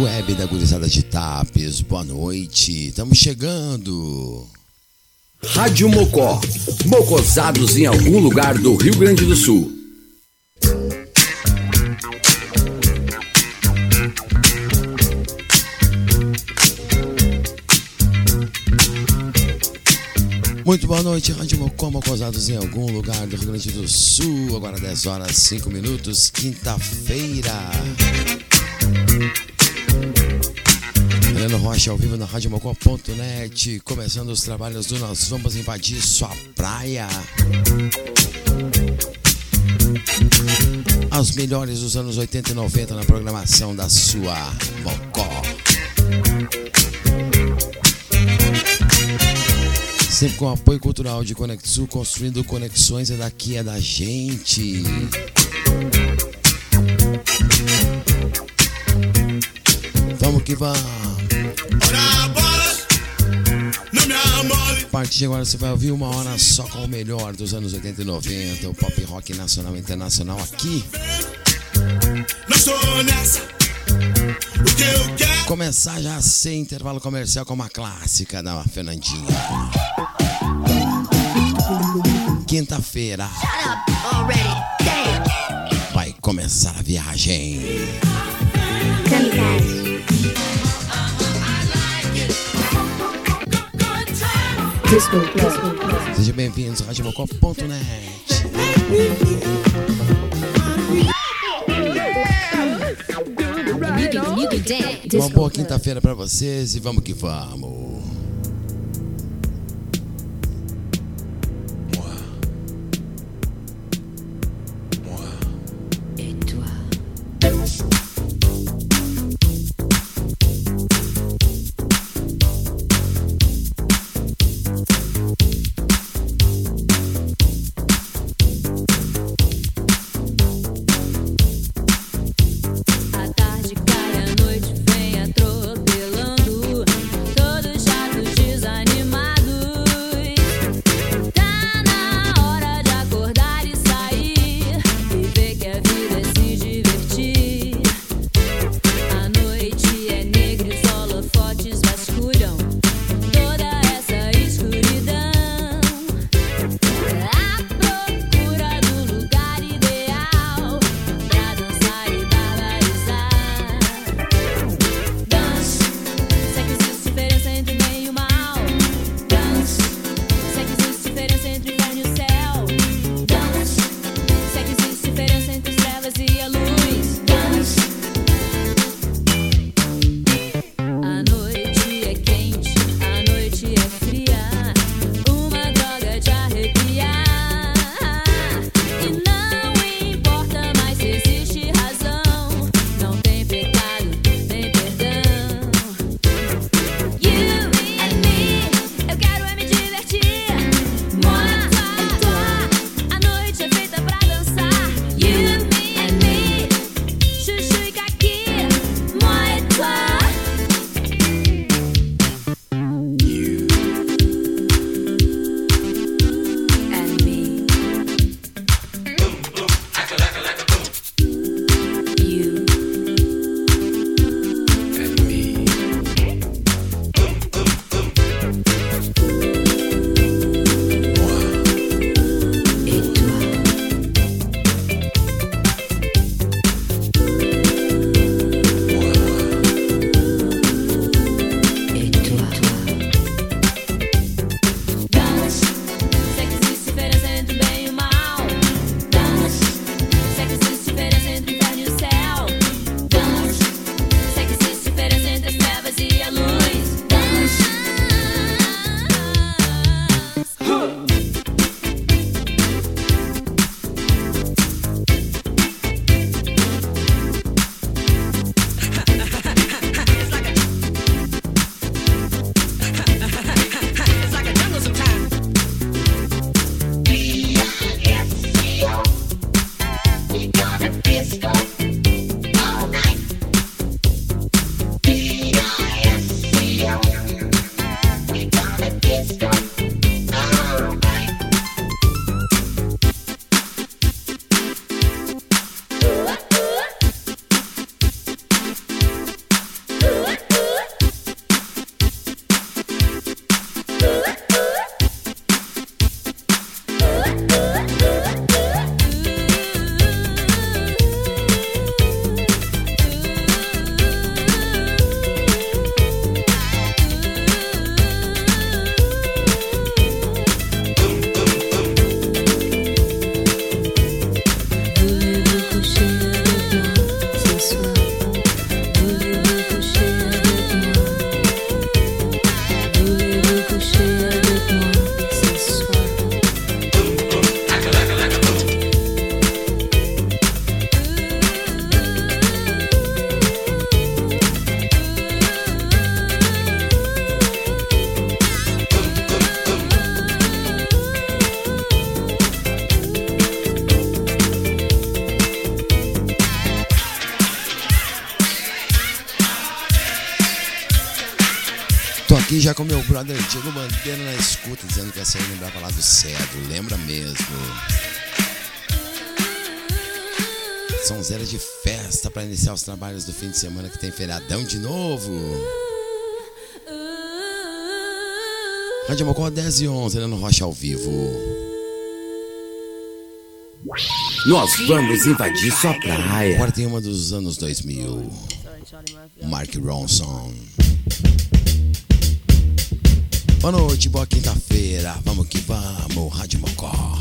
Web da Gurizada de Tapes, boa noite, estamos chegando. Rádio Mocó, mocosados em algum lugar do Rio Grande do Sul. Muito boa noite, Rádio Mocó, mocosados em algum lugar do Rio Grande do Sul. Agora 10 horas 5 minutos, quinta-feira. Helena Rocha ao vivo na RádioMocó.net, começando os trabalhos do Nós Vamos Invadir Sua Praia. As melhores dos anos 80 e 90 na programação da sua Mocó. Sempre com apoio cultural de Conexul, construindo conexões é daqui, é da gente. Vamos que vamos. Partir de agora você vai ouvir uma hora só com o melhor dos anos 80 e 90, o pop rock nacional e internacional aqui. Começar já sem intervalo comercial com uma clássica da Fernandinha. Quinta-feira. Vai começar a viagem. Kamikaze. Disco Sejam bem-vindos ao RadioMocó.net. Uma boa quinta-feira para vocês e vamos que vamos. Com meu brother Diego Bandeira na escuta, dizendo que essa aí lembrava lá do Cedro, lembra mesmo. São zero de festa para iniciar os trabalhos do fim de semana que tem feriadão de novo. Rádio Mocó 10 e 11, no Rocha ao vivo. Nós vamos invadir sua praia. Agora tem uma dos anos 2000. Mark Ronson. Boa noite, boa quinta-feira. Vamos que vamos, Rádio Mocó.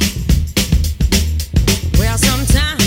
Well, sometimes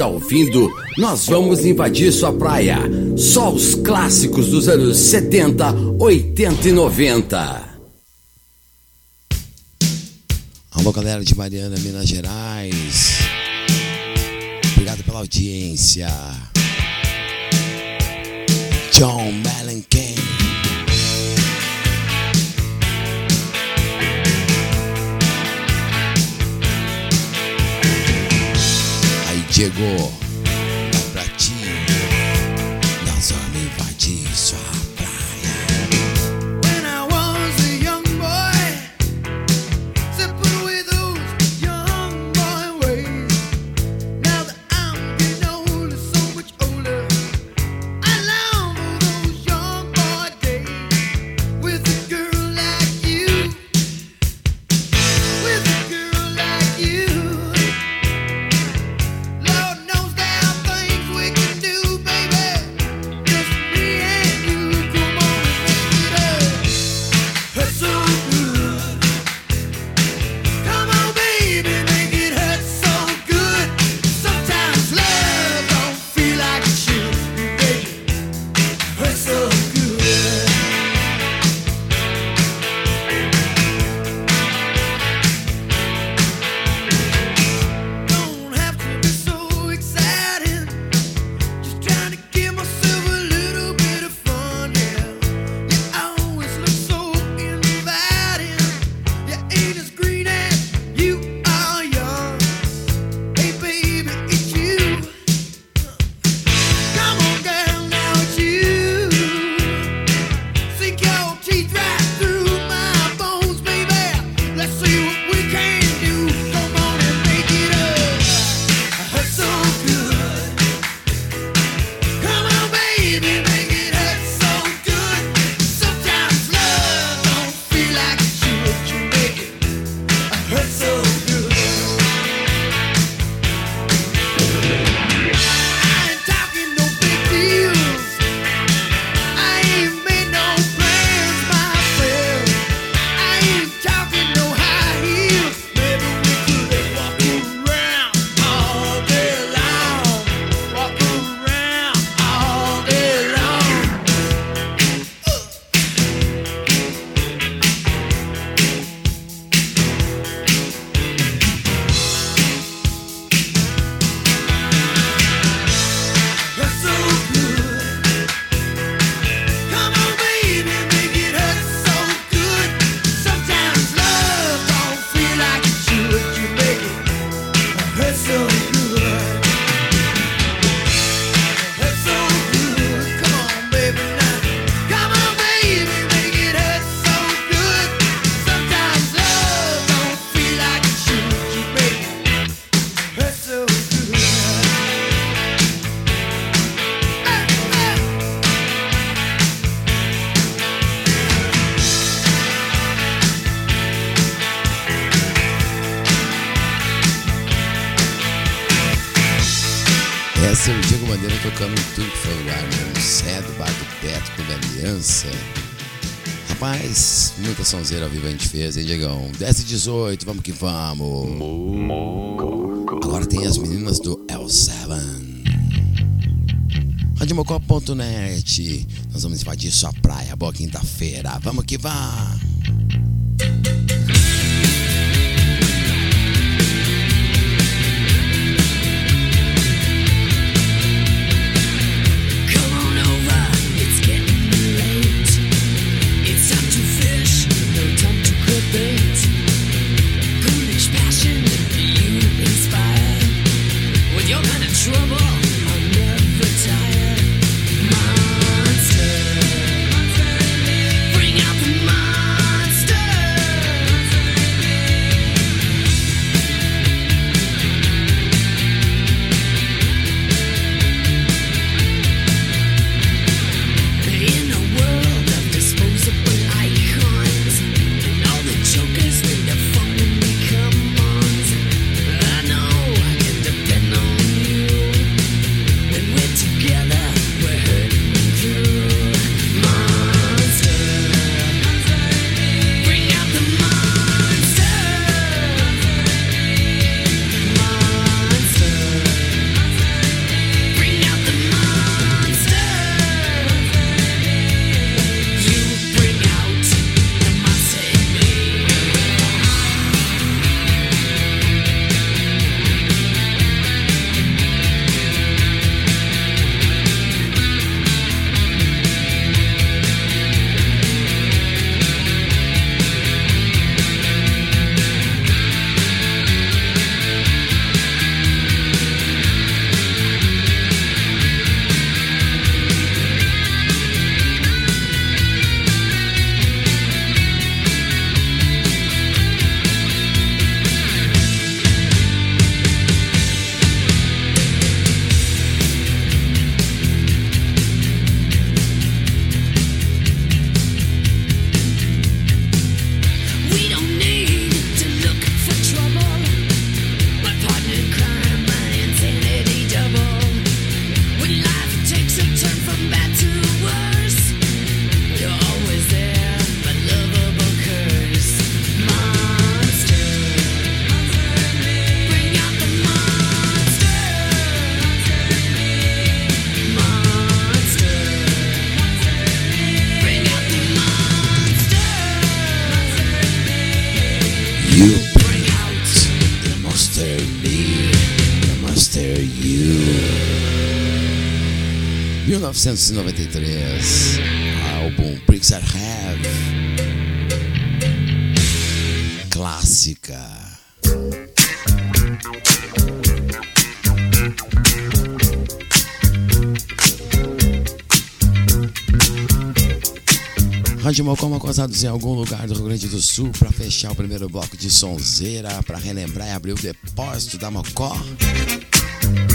está ouvindo? Nós vamos invadir sua praia. Só os clássicos dos anos 70, 80 e 90. Alô, galera de Mariana, Minas Gerais. Obrigado pela audiência. John Mellencamp. Chegou. Vivo a gente fez, hein, Diegão? 10 e 18, vamos que vamos. Agora tem as meninas do L7. Radiomocó.net. Nós vamos invadir sua praia, boa quinta-feira. Vamos que vamos. Álbum Bricks Are Have, clássica. Rádio Mocoma acosados em algum lugar do Rio Grande do Sul para fechar o primeiro bloco de sonzeira, para relembrar e abrir o depósito da Mocó.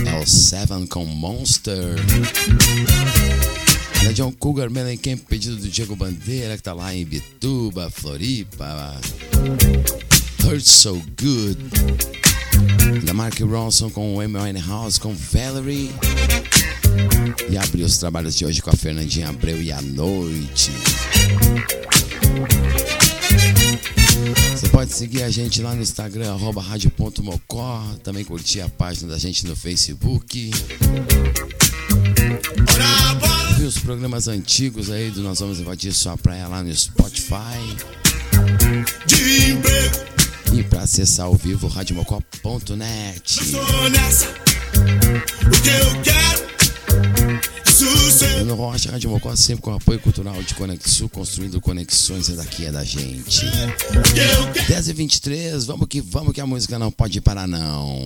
É o Seven com Monster. Da John Cougar Mellencamp, pedido do Diego Bandeira, que tá lá em Bituba, Floripa. Hurt So Good. Da Mark Ronson com o M.O.N. House com Valerie. E abrir os trabalhos de hoje com a Fernandinha Abreu e a Noite. Pode seguir a gente lá no Instagram, arroba. Também curtir a página da gente no Facebook. Ouvir os programas antigos aí do Nós Vamos Invadir Sua Praia lá no Spotify. E para acessar ao vivo, radiomocó.net. O que eu quero Bruno Rocha, Rádio Mocó, sempre com apoio cultural de Conexul, construindo conexões, essa daqui é da gente. 10 e 23 vamos que vamos que a música não pode parar não.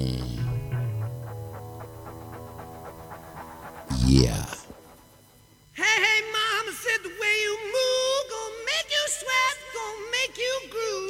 Yeah. Hey, hey, mama said the way you move gonna make you sweat, gonna make you groove.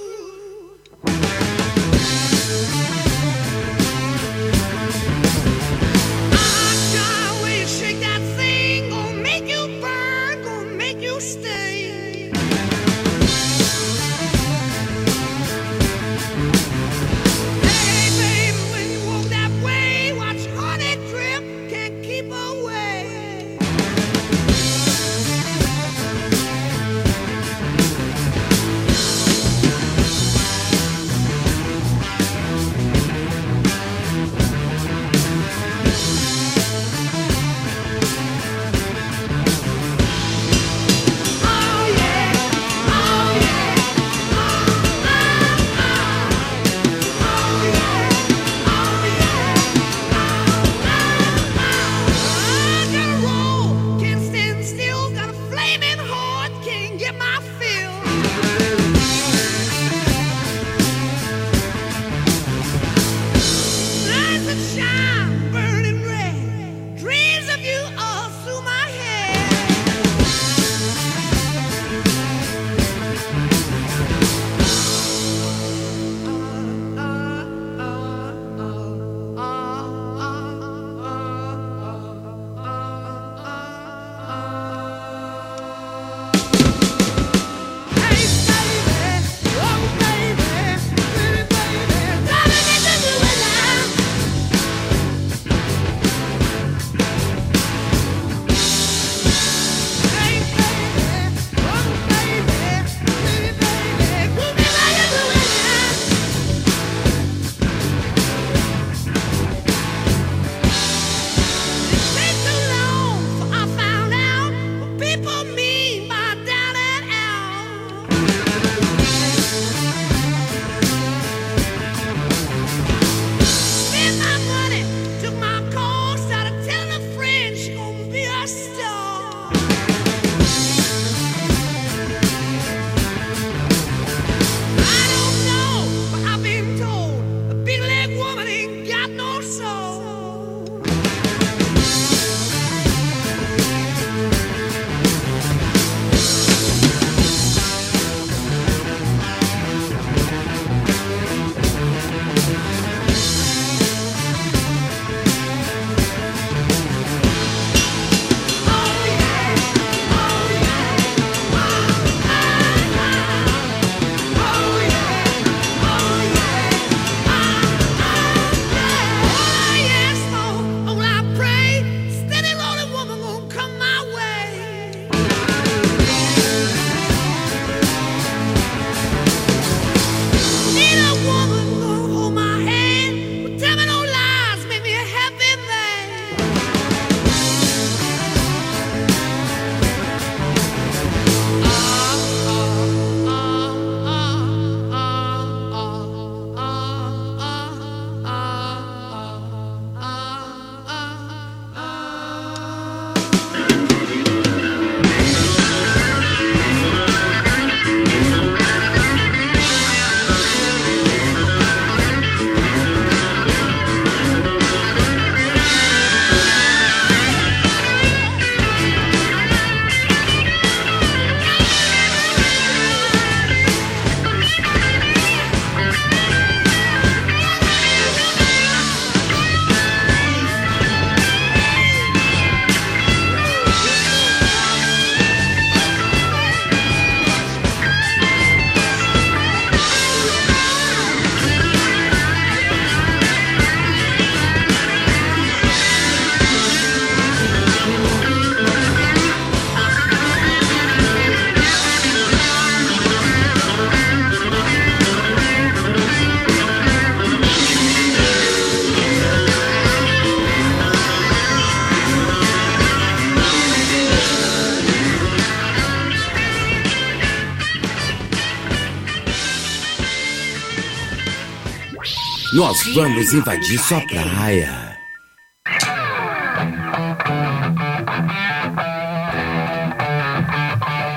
Nós vamos invadir sua praia.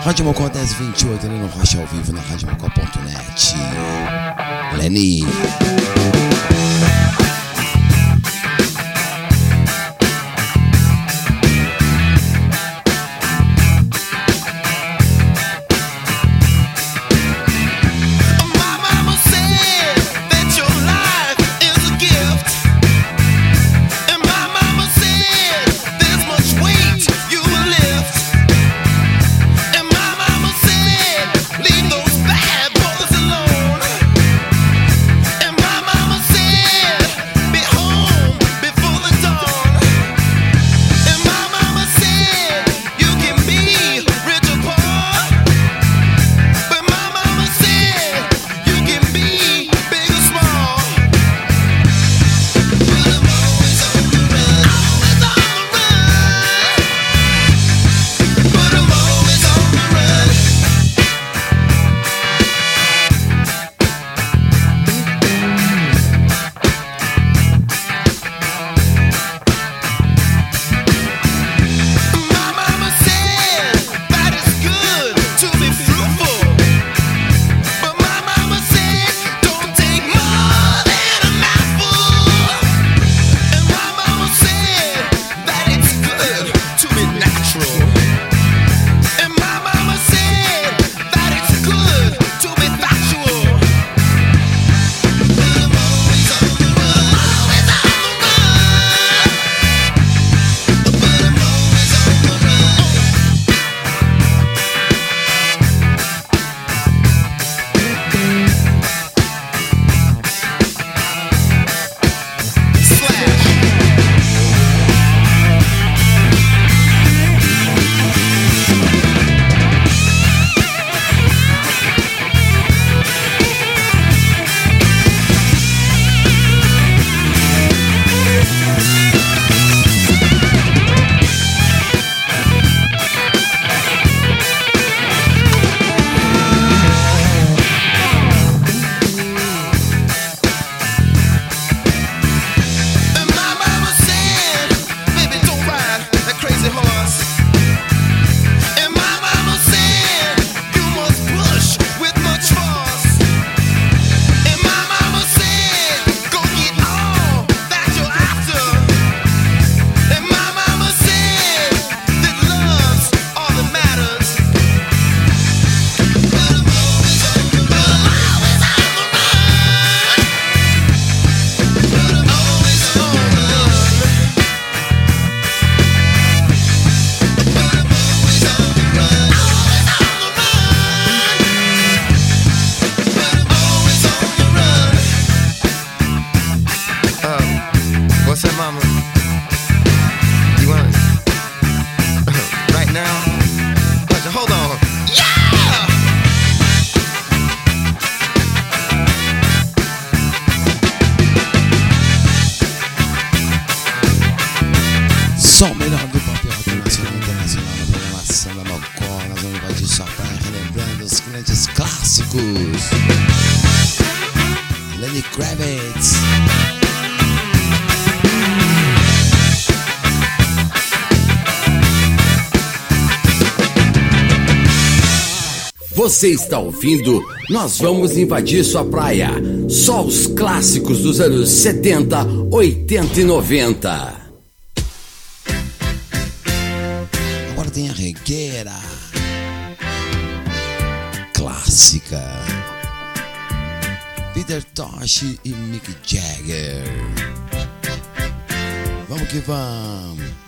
Rádio Mocó 1028 ali no Rocha ao vivo na radiomocó.net. Lenny. Você está ouvindo? Nós vamos invadir sua praia. Só os clássicos dos anos 70, 80 e 90. Agora tem a regueira. Clássica. Peter Tosh e Mick Jagger. Vamos que vamos.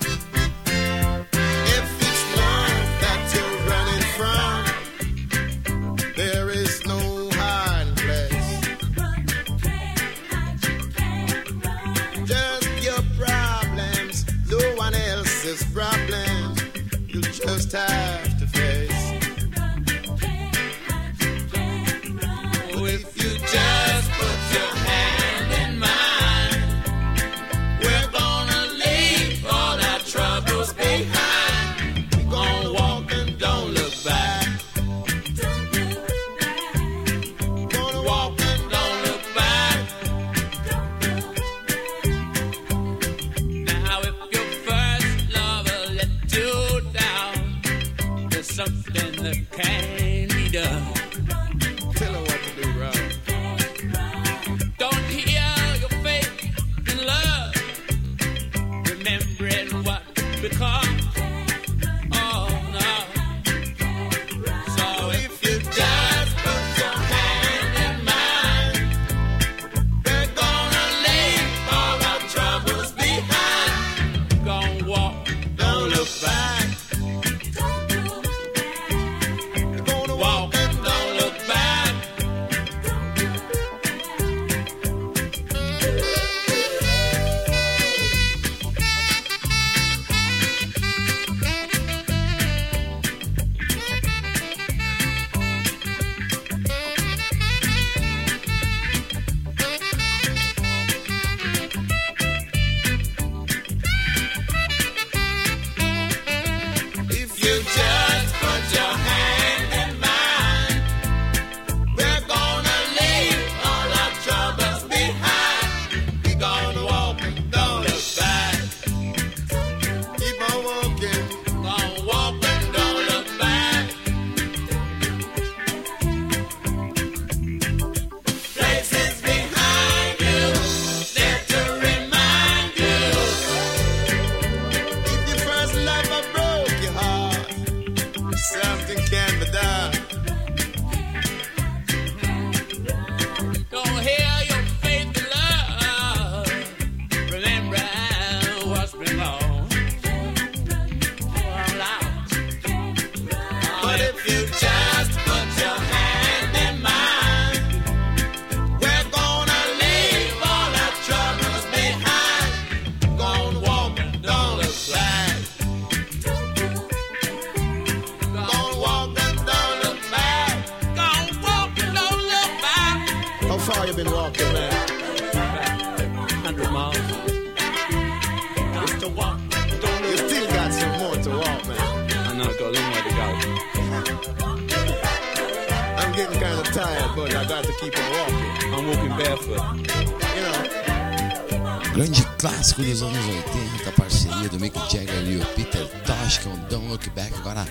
Grande clássico dos anos 80, parceria do Mick Jagger e o Peter Tosh com Don't Look Back. Agora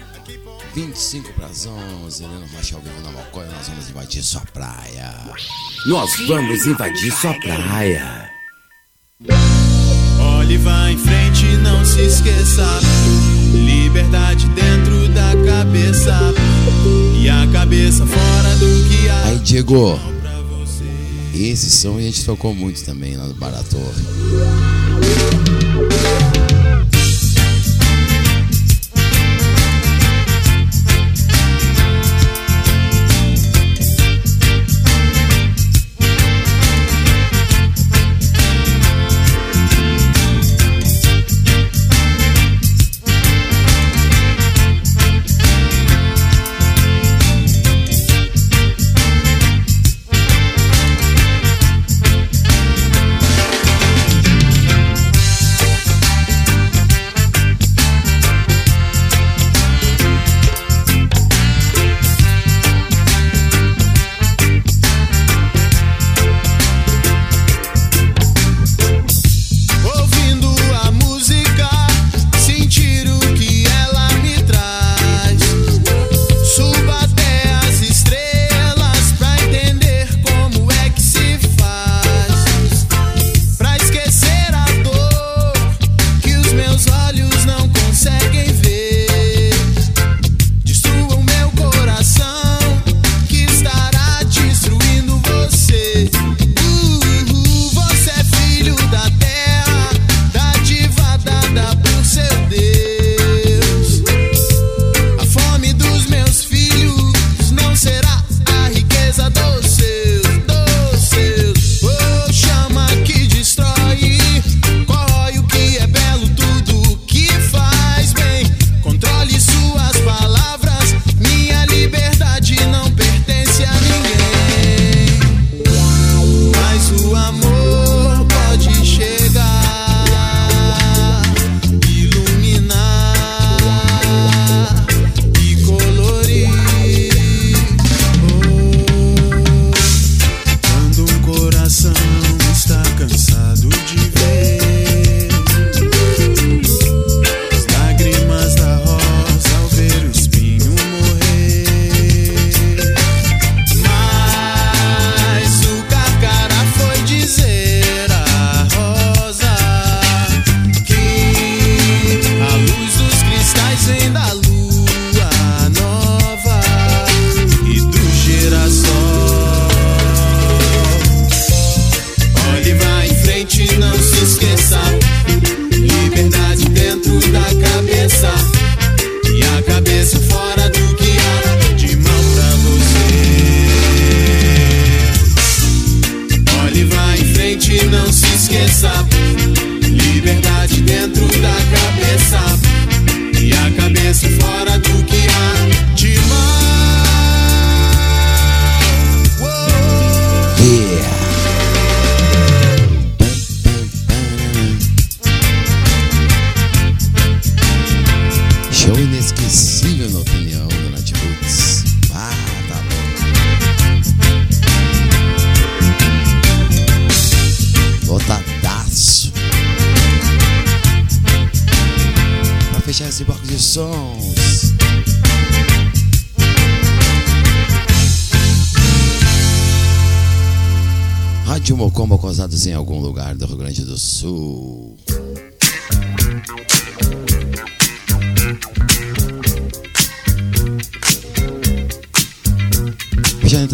25 para as 11, Helena Rocha ao vivo na Malcoia, nós vamos invadir sua praia. Nós vamos invadir sua praia. Olhe, vá em frente, não se esqueça. Liberdade dentro da cabeça e a cabeça fora do que há. Aí, Diego, você. esse som a gente tocou muito também lá no Bar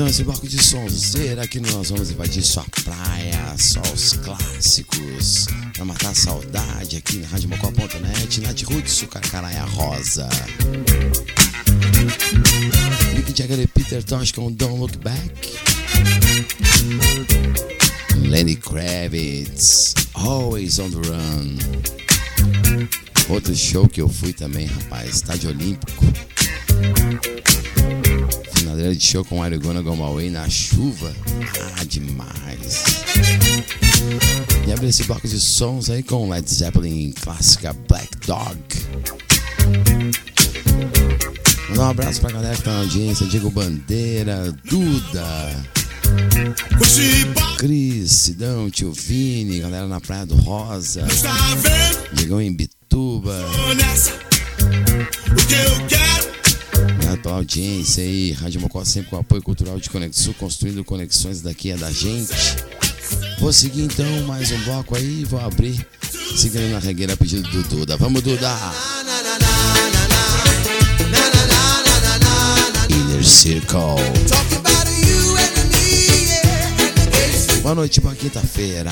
Esse bloco de sons, será que nós vamos invadir sua praia, só os clássicos, pra matar a saudade aqui na RadioMocó.net, Nath Roots, o Carcaraia Rosa. Mick Jagger e Peter Tosh com Don't Look Back. Lenny Kravitz, Always on the Run. Outro show que eu fui também, rapaz, Estádio Olímpico. Finaleira de show com Arigona Gomaway na chuva. Ah, demais. E abre esse bloco de sons aí com Led Zeppelin clássica Black Dog. Mandar um abraço pra galera que tá na audiência, Diego Bandeira, Duda, Cris, Sidão, Tio Vini, galera na Praia do Rosa. Digão em Bituba. Obrigado pela audiência aí. Rádio Mocó sempre com apoio cultural de Conexão, construindo conexões daqui é da gente. Vou seguir então mais um bloco aí, vou abrir. Seguindo na regueira a pedido do Duda. Vamos, Duda! Inner Circle. Boa noite pra quinta-feira.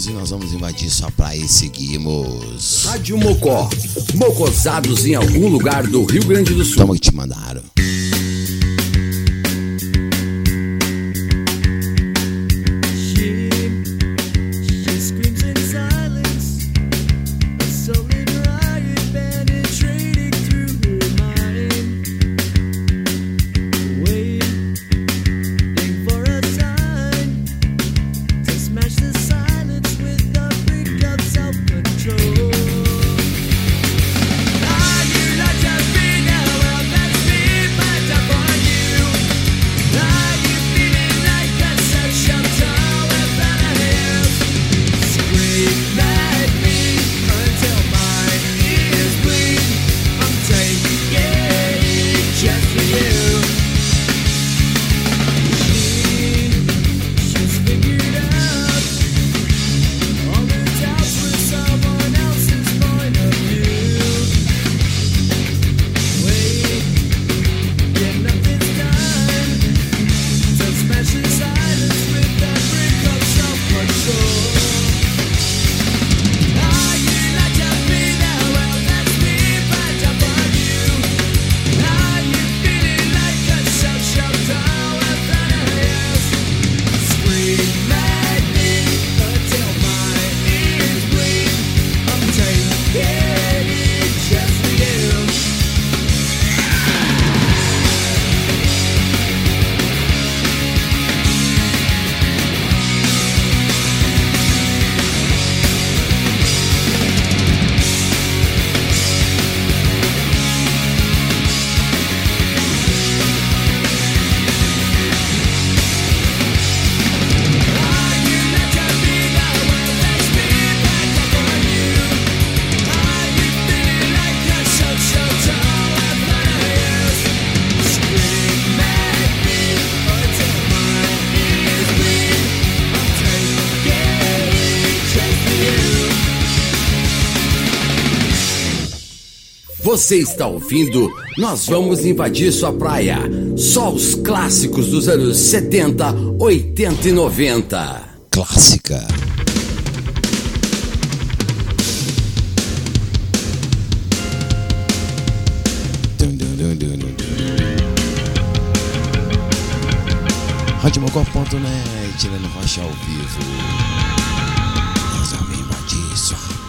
11. Nós vamos invadir sua praia e seguimos. Rádio Mocó. Mocosados em algum lugar do Rio Grande do Sul. Toma que te mandaram. Você está ouvindo? Nós vamos invadir sua praia. Só os clássicos dos anos 70, 80 e 90. Clássica. Radiomocó.net, tirando Rocha ao vivo. Ai,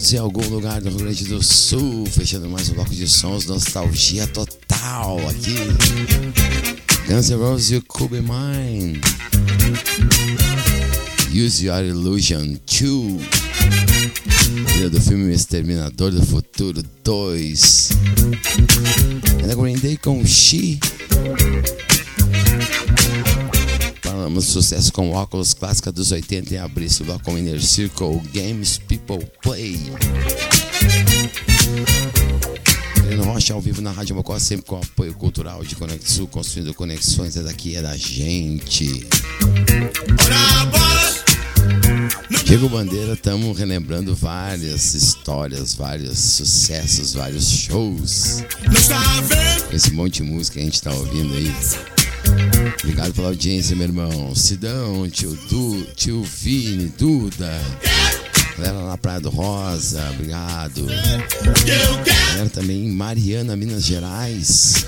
Cosados em algum lugar do Rio Grande do Sul, fechando mais um bloco de sons, nostalgia total aqui. Guns N' Roses, You Could Be Mine. Use Your Illusion 2. Trilha do filme Exterminador do Futuro 2. Ainda Green Day com She. Sucesso com óculos clássica dos 80 em abril, com Inner Circle Games People Play. Breno Rocha ao vivo na Rádio Mocó, sempre com apoio cultural de Conexul, construindo conexões, é daqui, é da gente. Diego Bandeira, estamos relembrando várias histórias, vários sucessos, vários shows. Esse monte de música que a gente está ouvindo aí. Obrigado pela audiência, meu irmão. Sidão, tio Du, tio Vini, Duda. Galera na Praia do Rosa, obrigado. Galera também Mariana, Minas Gerais.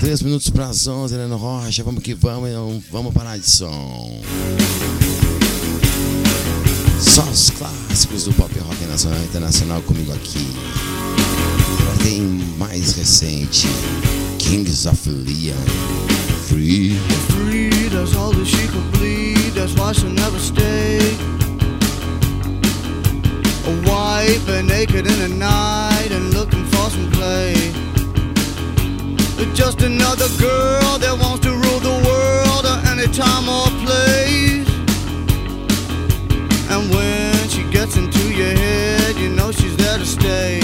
Três minutos para as onze, Helena Rocha. Vamos que vamos, vamos parar de som. Só os clássicos do pop rock nacional e internacional comigo aqui. Tem mais recente. Kings of Leon. Free. Free, that's all that she could bleed. That's why she'll never stay. A wife and naked in the night and looking for some play. Just another girl that wants to rule the world at any time or place. And when she gets into your head, you know she's there to stay.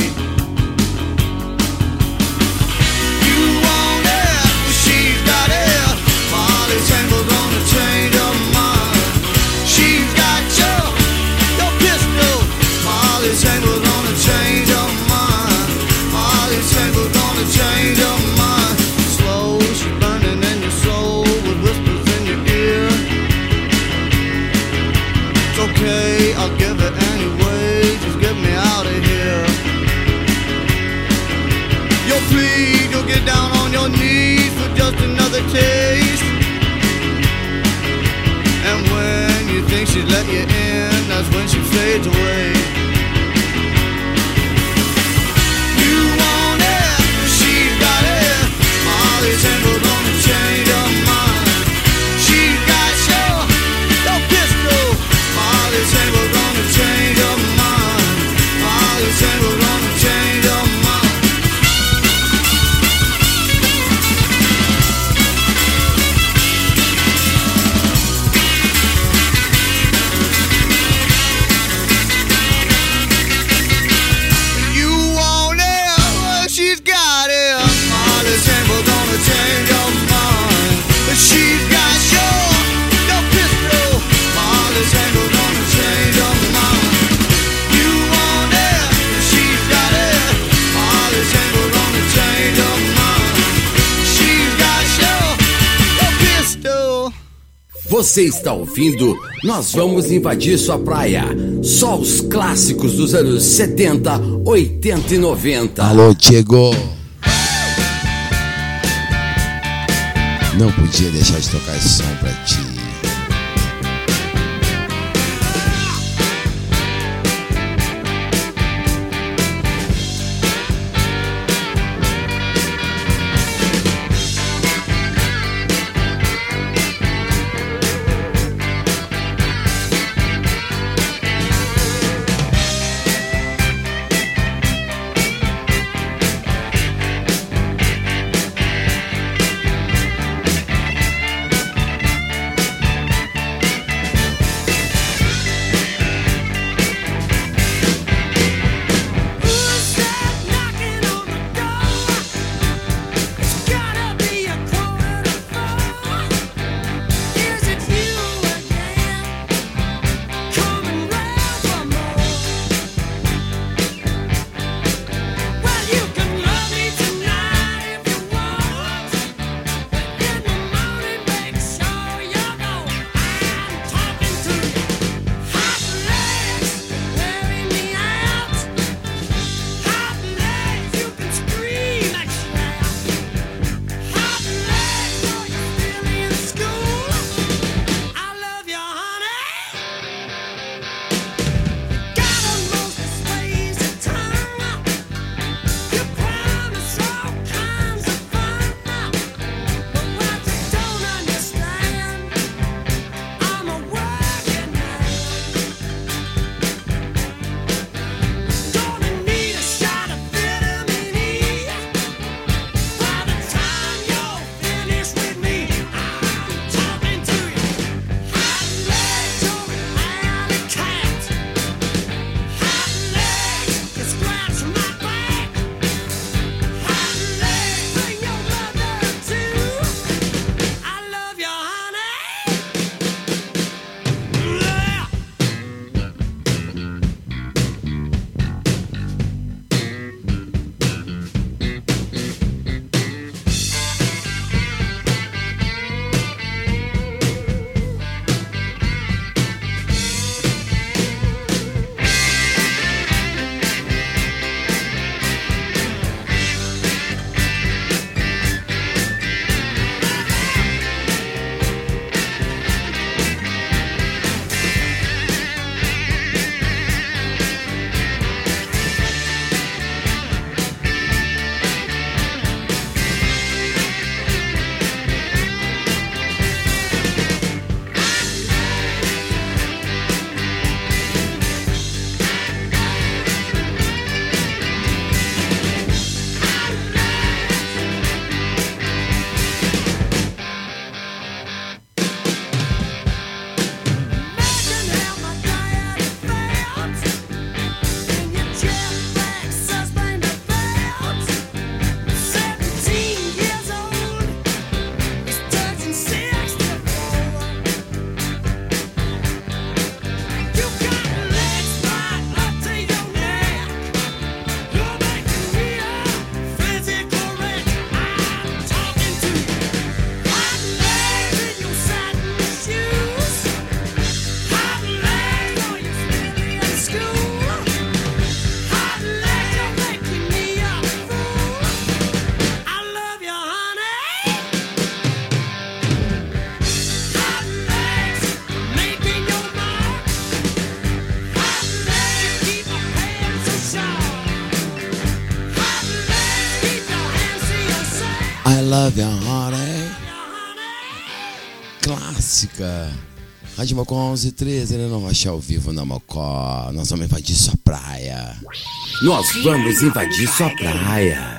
She's let you in, that's when she fades away. Você está ouvindo? Nós vamos invadir sua praia. Só os clássicos dos anos 70, 80 e 90. Alô, Diego. Não podia deixar de tocar esse som pra ti. Rádio Mocó 11 13, ele não vai achar ao vivo na Mocó. Nós vamos invadir sua praia. Nós vamos invadir sua praia.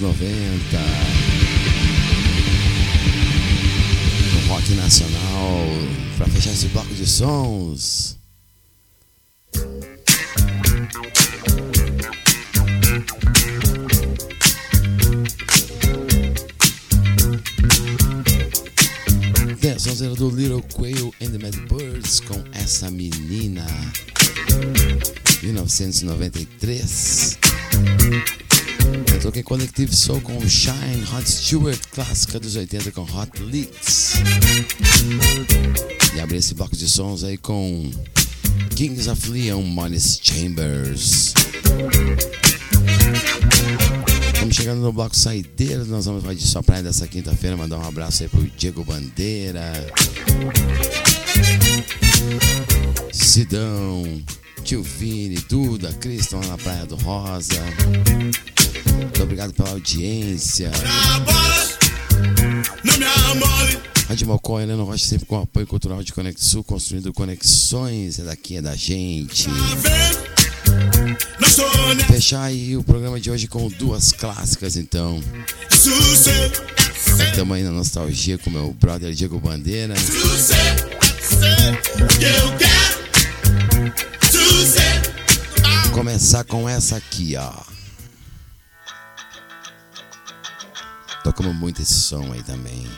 Anos 90. Collective Soul com Shine, Hot Stewart, clássica dos 80 com Hot Leaks. E abri esse bloco de sons aí com Kings of Leon, Modest Chambers. Estamos chegando no bloco saideiro, nós vamos vai de só praia dessa quinta-feira, mandar um abraço aí pro Diego Bandeira. Sidão, tio Vini, Duda, Cris estão lá na Praia do Rosa. Muito obrigado pela audiência. Rádio Mocó, Helena Rocha, sempre com apoio cultural de Conexul, construindo conexões. É daqui, é da gente. Fechar aí o programa de hoje com duas clássicas, então. Estamos aí na nostalgia com meu brother Diego Bandeira. Começar com essa aqui, ó. Tocamos muito esse som aí também.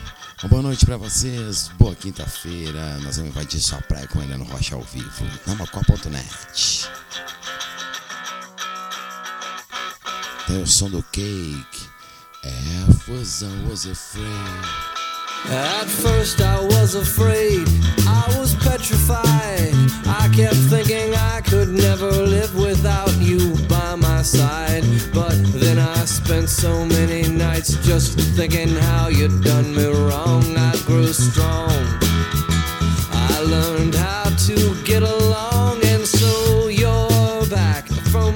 Uma boa noite pra vocês, boa quinta-feira. Nós vamos invadir sua praia com Helena Rocha ao vivo, na Mocó.net. Tem o som do cake. É, fusão was afraid. At first I was afraid, I was petrified. I kept thinking I could never live without you by my side. But then I spent so many nights just thinking how you'd done me wrong. I grew strong. I learned how to get along, and so you're back from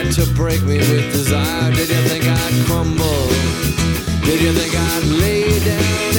break me with desire? Did you think I'd crumble? Did you think I'd lay down?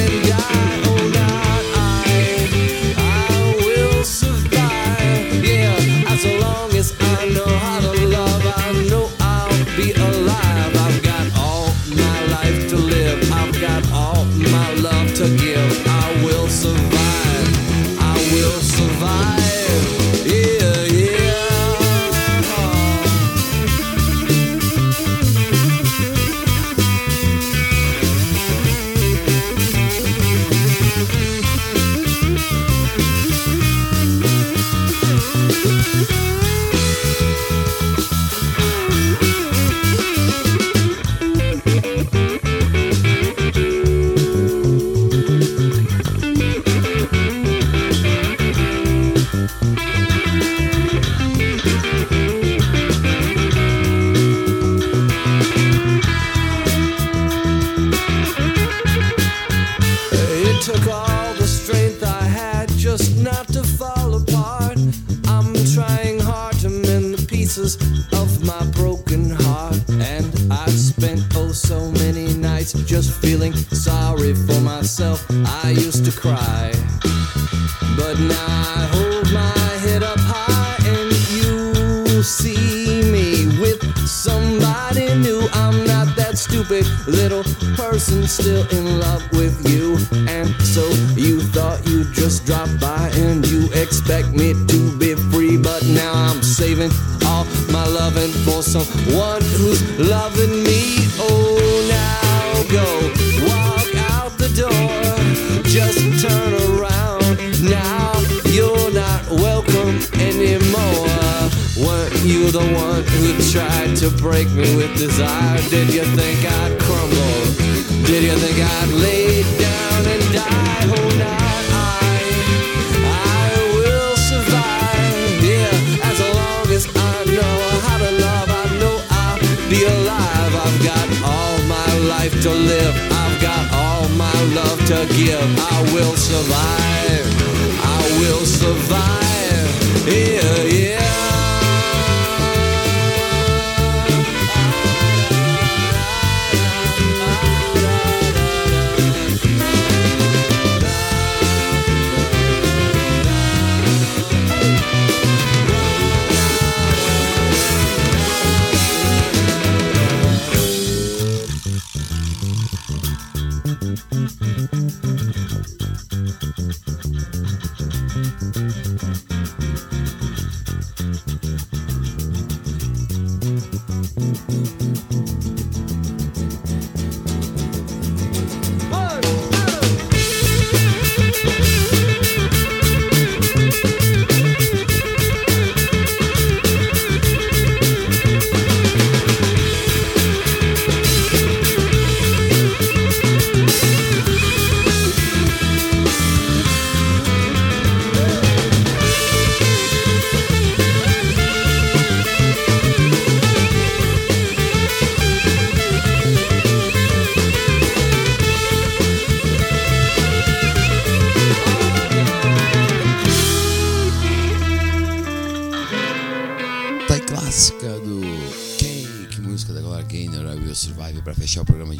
me to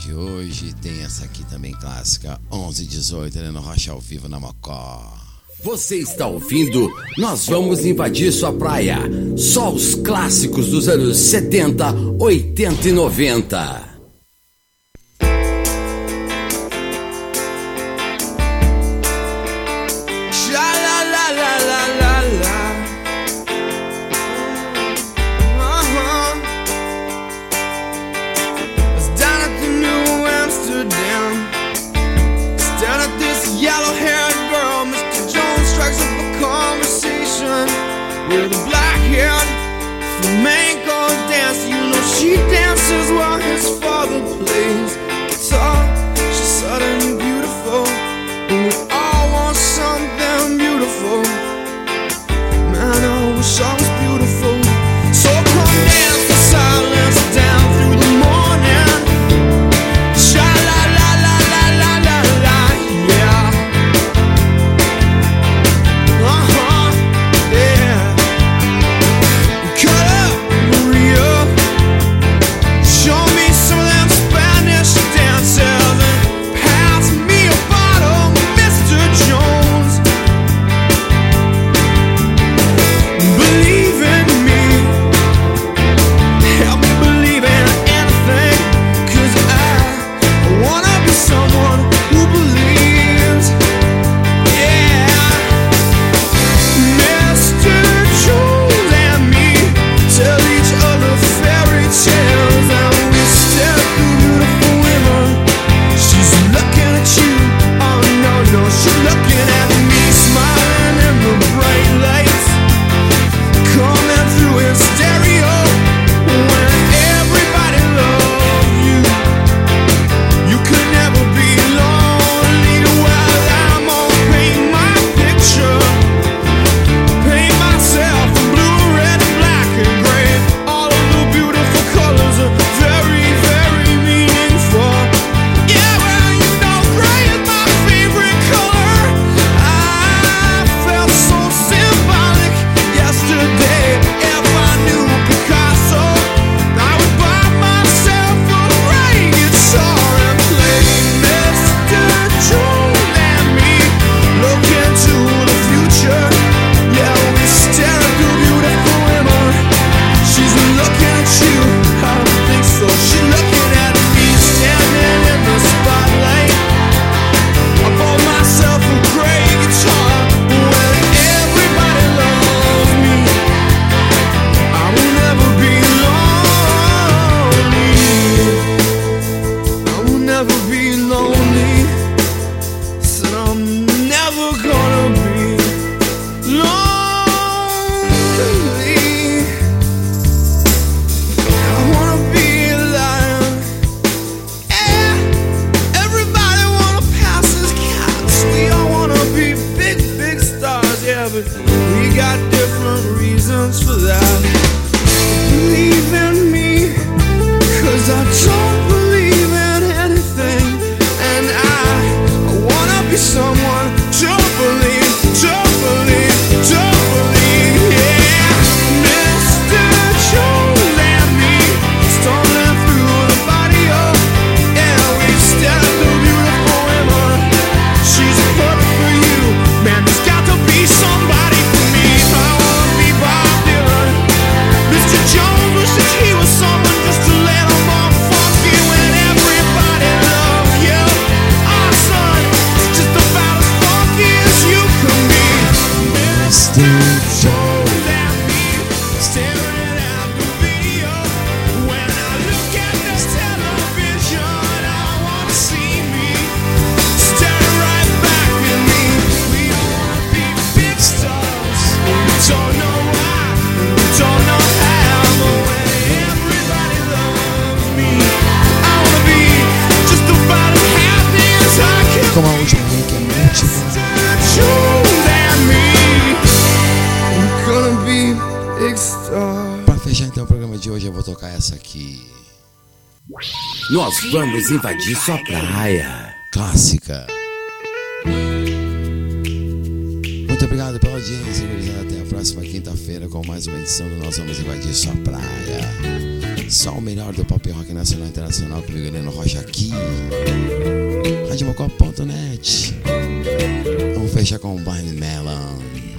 de hoje. Tem essa aqui também clássica, 1118, Helena Rocha ao vivo na Mocó. Você está ouvindo? Nós vamos invadir sua praia. Só os clássicos dos anos 70, 80 e 90. invadir sua praia. Clássica. Muito obrigado pela audiência. Até a próxima quinta-feira com mais uma edição do Nós Vamos Invadir Sua Praia. Só o melhor do pop rock nacional e internacional comigo, Helena Rocha, aqui. RadioMocó.net. Vamos fechar com o Blind Melon.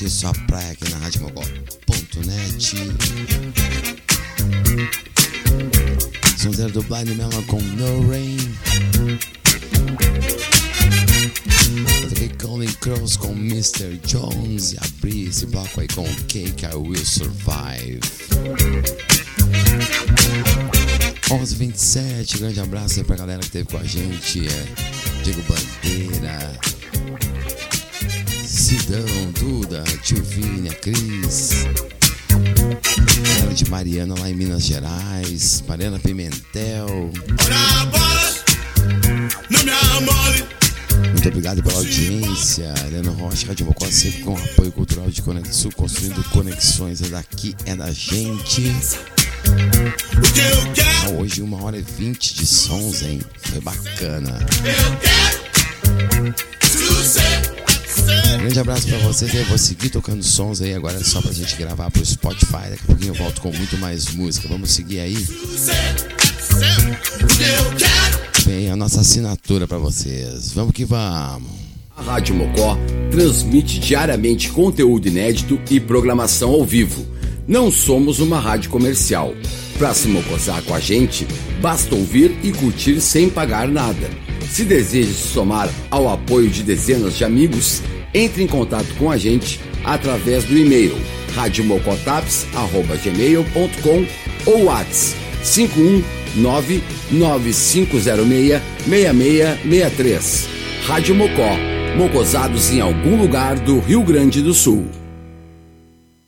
Invadir sua praia aqui na Rádio Mogó.net. Sonzeiro do Blind Melon com No Rain. Colin Crows com Mr. Jones e abri esse bloco aí com Cake I Will Survive. 11h27, grande abraço aí pra galera que esteve com a gente. É, Diego Bandeira, Sidão, Duda, Tio Vini, a Cris. Galera de Mariana lá em Minas Gerais. Mariana Pimentel. Muito obrigado pela audiência. Helena Rocha, Rádio Mocó, sempre com apoio cultural de Conexul, construindo conexões. É daqui, é da gente. Ah, hoje, uma hora e vinte de sons, hein? Foi bacana. eu quero. Ser. Grande abraço pra vocês. Eu vou seguir tocando sons aí. Agora só pra gente gravar pro Spotify. Daqui a pouquinho eu volto com muito mais música. Vamos seguir aí. Vem a nossa assinatura pra vocês. Vamos que vamos. A Rádio Mocó transmite diariamente conteúdo inédito e programação ao vivo. Não somos uma rádio comercial. Para se mocosar com a gente, basta ouvir e curtir sem pagar nada. Se deseja se somar ao apoio de dezenas de amigos, entre em contato com a gente através do e-mail radiomocotaps.gmail.com ou WhatsApp 51995066663. Rádio Mocó, mocosados em algum lugar do Rio Grande do Sul.